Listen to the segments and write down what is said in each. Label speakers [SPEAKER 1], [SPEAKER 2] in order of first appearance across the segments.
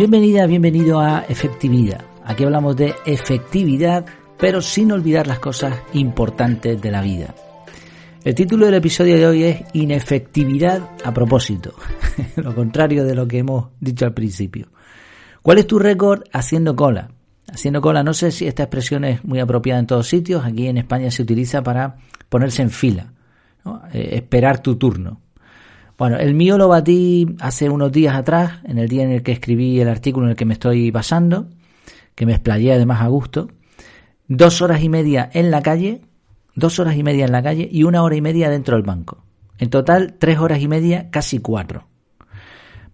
[SPEAKER 1] Bienvenida, bienvenido a Efectividad. Aquí hablamos de efectividad, pero sin olvidar las cosas importantes de la vida. El título del episodio de hoy es Inefectividad a propósito, lo contrario de lo que hemos dicho al principio. ¿Cuál es tu récord haciendo cola? Haciendo cola, no sé si esta expresión es muy apropiada en todos sitios, aquí en España se utiliza para ponerse en fila, eh, esperar tu turno. Bueno, el mío lo batí hace unos días atrás, en el día en el que escribí el artículo en el que me estoy basando, que me explayé además a gusto. Dos horas y media en la calle, dos horas y media en la calle y una hora y media dentro del banco. En total, tres horas y media, casi cuatro.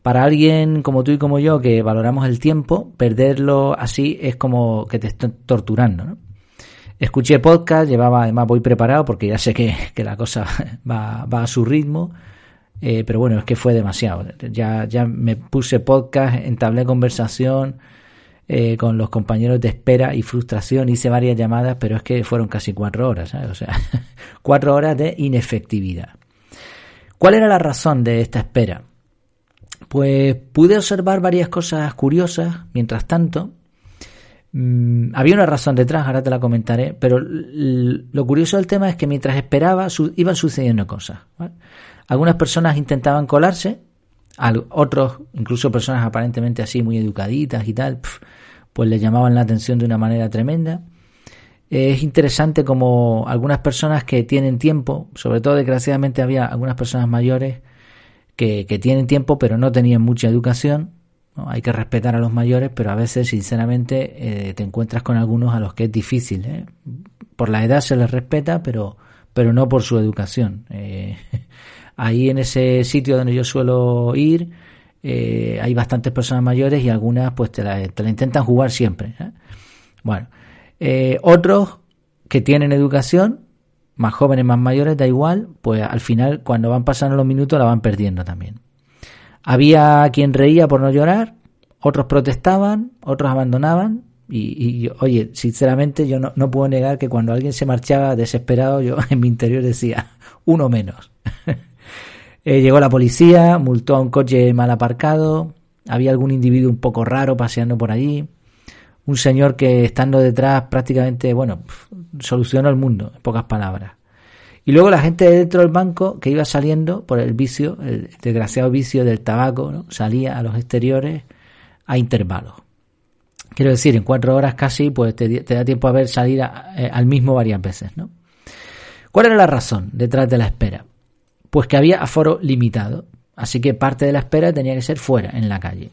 [SPEAKER 1] Para alguien como tú y como yo que valoramos el tiempo, perderlo así es como que te están torturando. ¿no? Escuché podcast, llevaba, además voy preparado porque ya sé que, la cosa va, va a su ritmo eh, pero bueno, es que fue demasiado. Ya, ya me puse podcast, entablé conversación eh, con los compañeros de espera y frustración, hice varias llamadas, pero es que fueron casi cuatro horas, O sea, cuatro horas de inefectividad. ¿Cuál era la razón de esta espera? Pues pude observar varias cosas curiosas mientras tanto. Mm, había una razón detrás, ahora te la comentaré, pero lo curioso del tema es que mientras esperaba iban sucediendo cosas. Algunas personas intentaban colarse, otros, incluso personas aparentemente así muy educaditas y tal, pues le llamaban la atención de una manera tremenda. Es interesante como algunas personas que tienen tiempo, sobre todo desgraciadamente había algunas personas mayores que, tienen tiempo pero no tenían mucha educación. Hay que respetar a los mayores, pero a veces sinceramente eh, te encuentras con algunos a los que es difícil. ¿eh? Por la edad se les respeta, pero, pero no por su educación. Eh, Ahí en ese sitio donde yo suelo ir eh, hay bastantes personas mayores y algunas pues te la, intentan jugar siempre. ¿eh? Bueno, eh, otros que tienen educación, más jóvenes, más mayores, da igual, pues al final cuando van pasando los minutos la van perdiendo también. Había quien reía por no llorar, otros protestaban, otros abandonaban y, oye, sinceramente yo no, no, puedo negar que cuando alguien se marchaba desesperado, yo en mi interior decía, uno menos. Eh, llegó la policía, multó a un coche mal aparcado, había algún individuo un poco raro paseando por allí, un señor que estando detrás prácticamente, bueno, solucionó el mundo, en pocas palabras. Y luego la gente dentro del banco que iba saliendo por el vicio, el desgraciado vicio del tabaco, ¿no? salía a los exteriores a intervalos. Quiero decir, en cuatro horas casi, pues te, da tiempo a ver salir eh, al mismo varias veces, ¿no? ¿Cuál era la razón detrás de la espera? Pues que había aforo limitado, así que parte de la espera tenía que ser fuera, en la calle.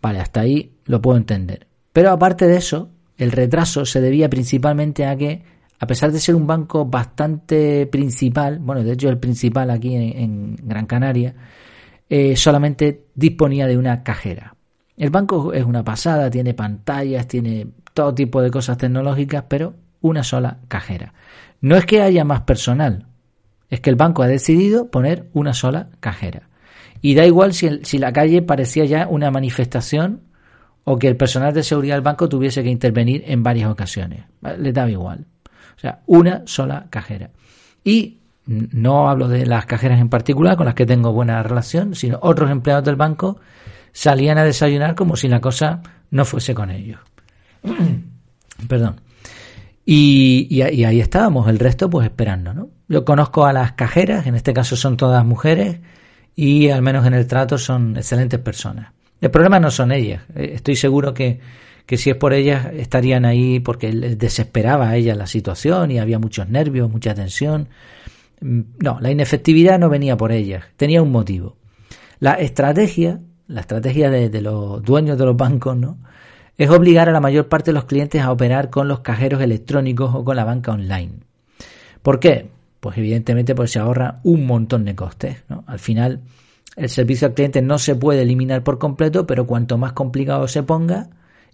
[SPEAKER 1] Vale, hasta ahí lo puedo entender. Pero aparte de eso, el retraso se debía principalmente a que, a pesar de ser un banco bastante principal, bueno, de hecho el principal aquí en, Gran Canaria, eh, solamente disponía de una cajera. El banco es una pasada, tiene pantallas, tiene todo tipo de cosas tecnológicas, pero una sola cajera. No es que haya más personal, es que el banco ha decidido poner una sola cajera. Y da igual si, si la calle parecía ya una manifestación o que el personal de seguridad del banco tuviese que intervenir en varias ocasiones. Le daba igual. O sea, una sola cajera. Y no hablo de las cajeras en particular con las que tengo buena relación, sino otros empleados del banco salían a desayunar como si la cosa no fuese con ellos. Perdón. Y, y, ahí estábamos, el resto pues esperando, ¿no? Yo conozco a las cajeras, en este caso son todas mujeres, y al menos en el trato son excelentes personas. El problema no son ellas, eh, estoy seguro que, que si es por ellas estarían ahí porque les desesperaba a ellas la situación y había muchos nervios, mucha tensión. Mm, no, la inefectividad no venía por ellas, tenía un motivo. La estrategia, la estrategia de, de los dueños de los bancos, ¿no? Es obligar a la mayor parte de los clientes a operar con los cajeros electrónicos o con la banca online. ¿Por qué? Pues evidentemente porque se ahorra un montón de costes. Al final, el servicio al cliente no se puede eliminar por completo, pero cuanto más complicado se ponga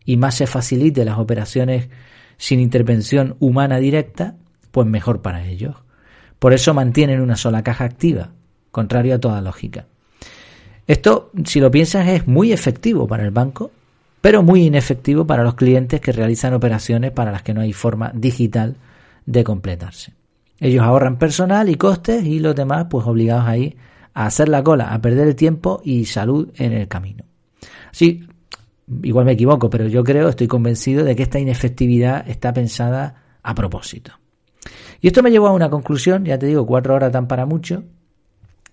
[SPEAKER 1] y más se facilite las operaciones sin intervención humana directa, pues mejor para ellos. Por eso mantienen una sola caja activa, contrario a toda lógica. Esto, si lo piensas, es muy efectivo para el banco pero muy inefectivo para los clientes que realizan operaciones para las que no hay forma digital de completarse. Ellos ahorran personal y costes y los demás pues obligados ahí a hacer la cola, a perder el tiempo y salud en el camino. Sí, igual me equivoco, pero yo creo, estoy convencido de que esta inefectividad está pensada a propósito. Y esto me llevó a una conclusión, ya te digo, cuatro horas tan para mucho,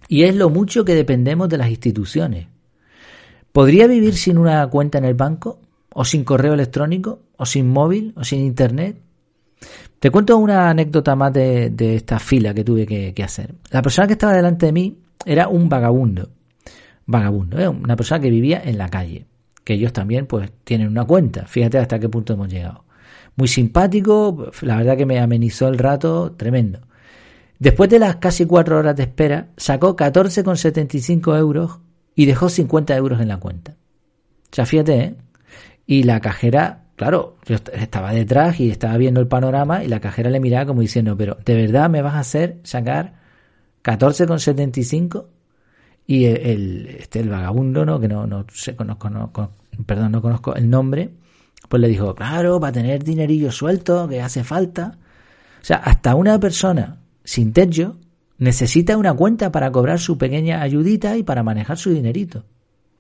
[SPEAKER 1] y es lo mucho que dependemos de las instituciones. ¿Podría vivir sin una cuenta en el banco? ¿O sin correo electrónico? ¿O sin móvil? ¿O sin internet? Te cuento una anécdota más de, esta fila que tuve que, que, hacer. La persona que estaba delante de mí era un vagabundo. Vagabundo, ¿eh? una persona que vivía en la calle. Que ellos también pues tienen una cuenta. Fíjate hasta qué punto hemos llegado. Muy simpático, la verdad que me amenizó el rato, tremendo. Después de las casi cuatro horas de espera, sacó 14,75 euros y dejó 50 euros en la cuenta. Sea, fíjate, ¿eh? Y la cajera, claro, yo estaba detrás y estaba viendo el panorama y la cajera le miraba como diciendo, pero ¿de verdad me vas a hacer sacar 14,75? Y el, este, el vagabundo, ¿no? Que no, no sé, conozco, no, perdón, no conozco el nombre, pues le dijo, claro, para tener dinerillo suelto, que hace falta. O sea, hasta una persona sin techo necesita una cuenta para cobrar su pequeña ayudita y para manejar su dinerito.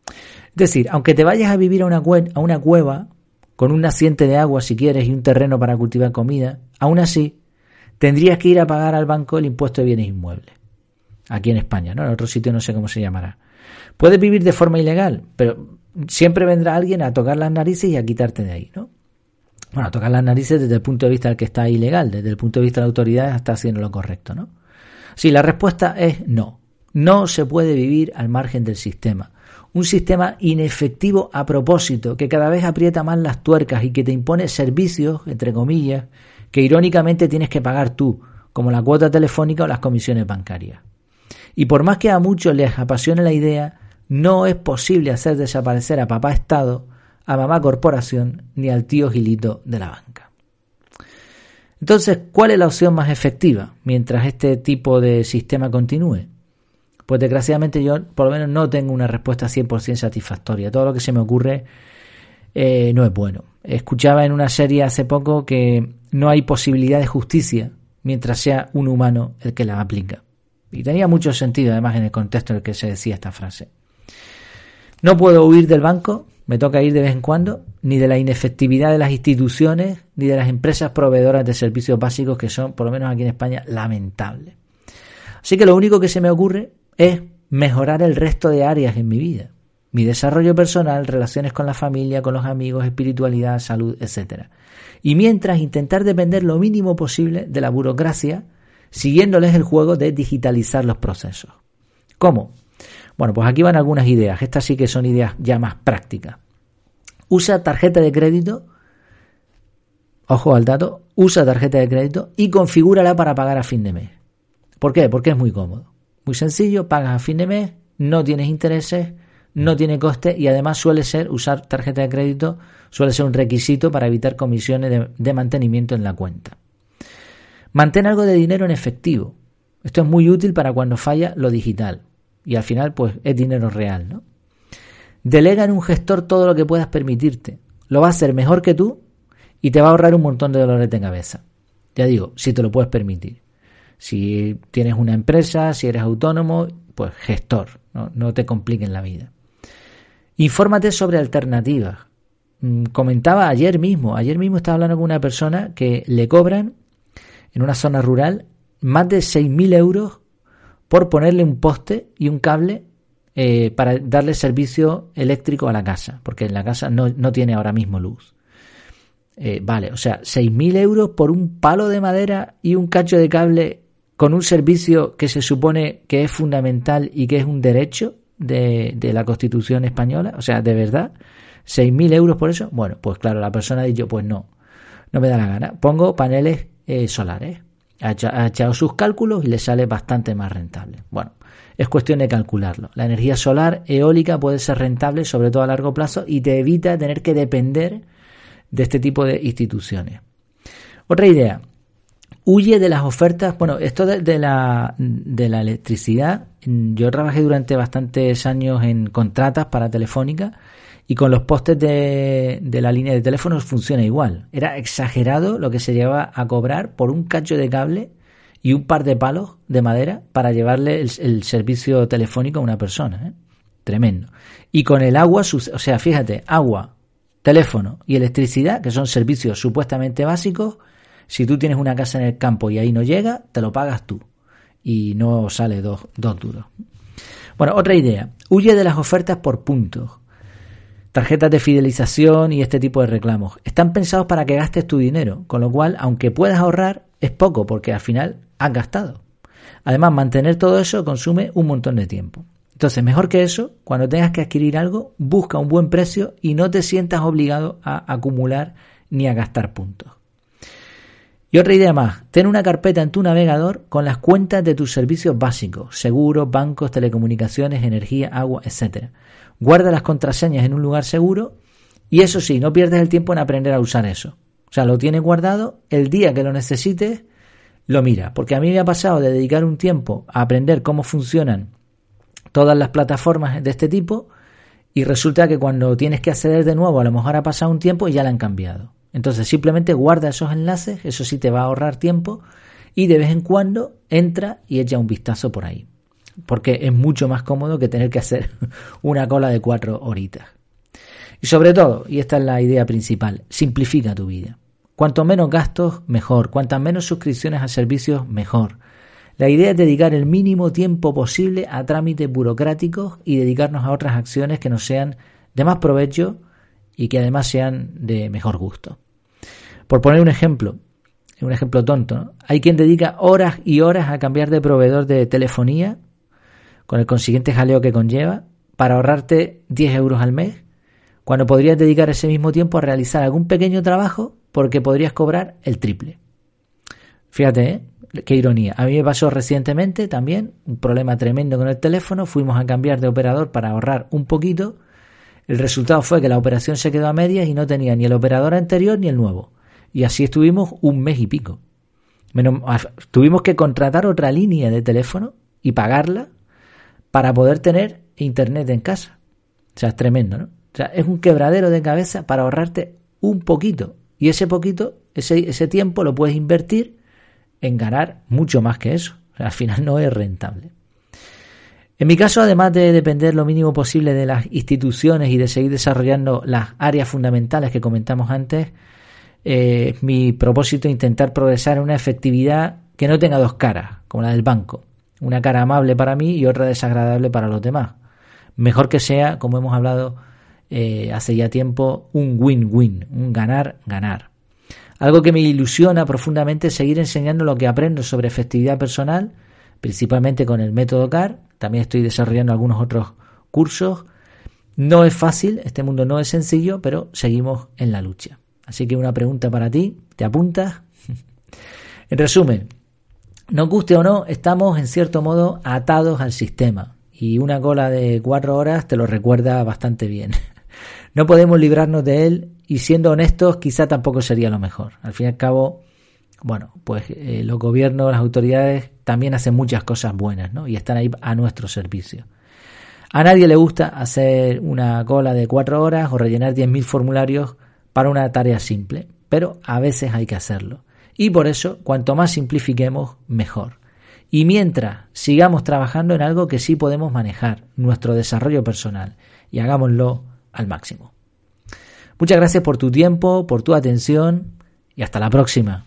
[SPEAKER 1] Es decir, aunque te vayas a vivir a una, a una cueva con un naciente de agua si quieres y un terreno para cultivar comida, aún así tendrías que ir a pagar al banco el impuesto de bienes inmuebles. Aquí en España, ¿no? En otro sitio no sé cómo se llamará. Puedes vivir de forma ilegal, pero siempre vendrá alguien a tocar las narices y a quitarte de ahí, ¿no? Bueno, tocar las narices desde el punto de vista del que está ilegal, desde el punto de vista de la autoridad está haciendo lo correcto, ¿no? Sí, la respuesta es no. No se puede vivir al margen del sistema. Un sistema inefectivo a propósito, que cada vez aprieta más las tuercas y que te impone servicios, entre comillas, que irónicamente tienes que pagar tú, como la cuota telefónica o las comisiones bancarias. Y por más que a muchos les apasione la idea, no es posible hacer desaparecer a papá Estado a mamá corporación ni al tío Gilito de la banca. Entonces, ¿cuál es la opción más efectiva mientras este tipo de sistema continúe? Pues desgraciadamente yo por lo menos no tengo una respuesta 100% satisfactoria. Todo lo que se me ocurre eh, no es bueno. Escuchaba en una serie hace poco que no hay posibilidad de justicia mientras sea un humano el que la aplica. Y tenía mucho sentido además en el contexto en el que se decía esta frase. No puedo huir del banco me toca ir de vez en cuando, ni de la inefectividad de las instituciones, ni de las empresas proveedoras de servicios básicos que son, por lo menos aquí en España, lamentables. Así que lo único que se me ocurre es mejorar el resto de áreas en mi vida. Mi desarrollo personal, relaciones con la familia, con los amigos, espiritualidad, salud, etc. Y mientras intentar depender lo mínimo posible de la burocracia, siguiéndoles el juego de digitalizar los procesos. ¿Cómo? Bueno, pues aquí van algunas ideas. Estas sí que son ideas ya más prácticas. Usa tarjeta de crédito. Ojo al dato. Usa tarjeta de crédito y configúrala para pagar a fin de mes. ¿Por qué? Porque es muy cómodo. Muy sencillo, pagas a fin de mes, no tienes intereses, no tiene coste y además suele ser usar tarjeta de crédito, suele ser un requisito para evitar comisiones de, de mantenimiento en la cuenta. Mantén algo de dinero en efectivo. Esto es muy útil para cuando falla lo digital y al final pues es dinero real, ¿no? Delega en un gestor todo lo que puedas permitirte. Lo va a hacer mejor que tú y te va a ahorrar un montón de dolores de cabeza. Ya digo, si te lo puedes permitir. Si tienes una empresa, si eres autónomo, pues gestor, no, no te compliquen la vida. Infórmate sobre alternativas. Mm, comentaba ayer mismo, ayer mismo estaba hablando con una persona que le cobran en una zona rural más de 6.000 euros por ponerle un poste y un cable eh, para darle servicio eléctrico a la casa, porque en la casa no, tiene ahora mismo luz. Eh, vale, o sea, 6.000 euros por un palo de madera y un cacho de cable con un servicio que se supone que es fundamental y que es un derecho de, de la Constitución española. O sea, de verdad, 6.000 euros por eso. Bueno, pues claro, la persona dicho, pues no, no me da la gana. Pongo paneles eh, solares. Ha echado sus cálculos y le sale bastante más rentable. Bueno, es cuestión de calcularlo. La energía solar eólica puede ser rentable, sobre todo a largo plazo, y te evita tener que depender de este tipo de instituciones. Otra idea, huye de las ofertas. Bueno, esto de, la, de la electricidad, yo trabajé durante bastantes años en contratas para Telefónica y con los postes de, la línea de teléfonos funciona igual. Era exagerado lo que se llevaba a cobrar por un cacho de cable y un par de palos de madera para llevarle el, servicio telefónico a una persona. ¿eh? Tremendo. Y con el agua, o sea, fíjate, agua, teléfono y electricidad, que son servicios supuestamente básicos, si tú tienes una casa en el campo y ahí no llega, te lo pagas tú. Y no sale dos, dos duros. Bueno, otra idea. Huye de las ofertas por puntos. Tarjetas de fidelización y este tipo de reclamos. Están pensados para que gastes tu dinero, con lo cual, aunque puedas ahorrar, es poco porque al final has gastado. Además, mantener todo eso consume un montón de tiempo. Entonces, mejor que eso, cuando tengas que adquirir algo, busca un buen precio y no te sientas obligado a acumular ni a gastar puntos. Y otra idea más, ten una carpeta en tu navegador con las cuentas de tus servicios básicos, seguros, bancos, telecomunicaciones, energía, agua, etc. Guarda las contraseñas en un lugar seguro y eso sí, no pierdas el tiempo en aprender a usar eso. O sea, lo tienes guardado, el día que lo necesites, lo mira. Porque a mí me ha pasado de dedicar un tiempo a aprender cómo funcionan todas las plataformas de este tipo y resulta que cuando tienes que acceder de nuevo, a lo mejor ha pasado un tiempo y ya la han cambiado. Entonces simplemente guarda esos enlaces, eso sí te va a ahorrar tiempo y de vez en cuando entra y echa un vistazo por ahí. Porque es mucho más cómodo que tener que hacer una cola de cuatro horitas. Y sobre todo, y esta es la idea principal, simplifica tu vida. Cuanto menos gastos, mejor. Cuantas menos suscripciones a servicios, mejor. La idea es dedicar el mínimo tiempo posible a trámites burocráticos y dedicarnos a otras acciones que nos sean de más provecho y que además sean de mejor gusto. Por poner un ejemplo, un ejemplo tonto, hay quien dedica horas y horas a cambiar de proveedor de telefonía, con el consiguiente jaleo que conlleva, para ahorrarte 10 euros al mes, cuando podrías dedicar ese mismo tiempo a realizar algún pequeño trabajo porque podrías cobrar el triple. Fíjate, ¿eh? qué ironía. A mí me pasó recientemente también un problema tremendo con el teléfono. Fuimos a cambiar de operador para ahorrar un poquito. El resultado fue que la operación se quedó a medias y no tenía ni el operador anterior ni el nuevo. Y así estuvimos un mes y pico. tuvimos que contratar otra línea de teléfono y pagarla para poder tener internet en casa. O sea, es tremendo, ¿no? O sea, es un quebradero de cabeza para ahorrarte un poquito. Y ese poquito, ese, ese tiempo lo puedes invertir en ganar mucho más que eso. al final no es rentable. En mi caso, además de depender lo mínimo posible de las instituciones y de seguir desarrollando las áreas fundamentales que comentamos antes, eh, mi propósito es intentar progresar en una efectividad que no tenga dos caras, como la del banco. Una cara amable para mí y otra desagradable para los demás. Mejor que sea, como hemos hablado eh, hace ya tiempo, un win-win, un ganar-ganar. Algo que me ilusiona profundamente es seguir enseñando lo que aprendo sobre efectividad personal, principalmente con el método CAR. También estoy desarrollando algunos otros cursos. No es fácil, este mundo no es sencillo, pero seguimos en la lucha. Así que una pregunta para ti, ¿te apuntas? en resumen, nos guste o no, estamos en cierto modo atados al sistema y una cola de cuatro horas te lo recuerda bastante bien. No podemos librarnos de él y siendo honestos quizá tampoco sería lo mejor. Al fin y al cabo, bueno, pues eh, los gobiernos, las autoridades también hacen muchas cosas buenas ¿no? y están ahí a nuestro servicio. A nadie le gusta hacer una cola de cuatro horas o rellenar 10.000 formularios para una tarea simple, pero a veces hay que hacerlo. Y por eso, cuanto más simplifiquemos, mejor. Y mientras sigamos trabajando en algo que sí podemos manejar, nuestro desarrollo personal, y hagámoslo al máximo. Muchas gracias por tu tiempo, por tu atención y hasta la próxima.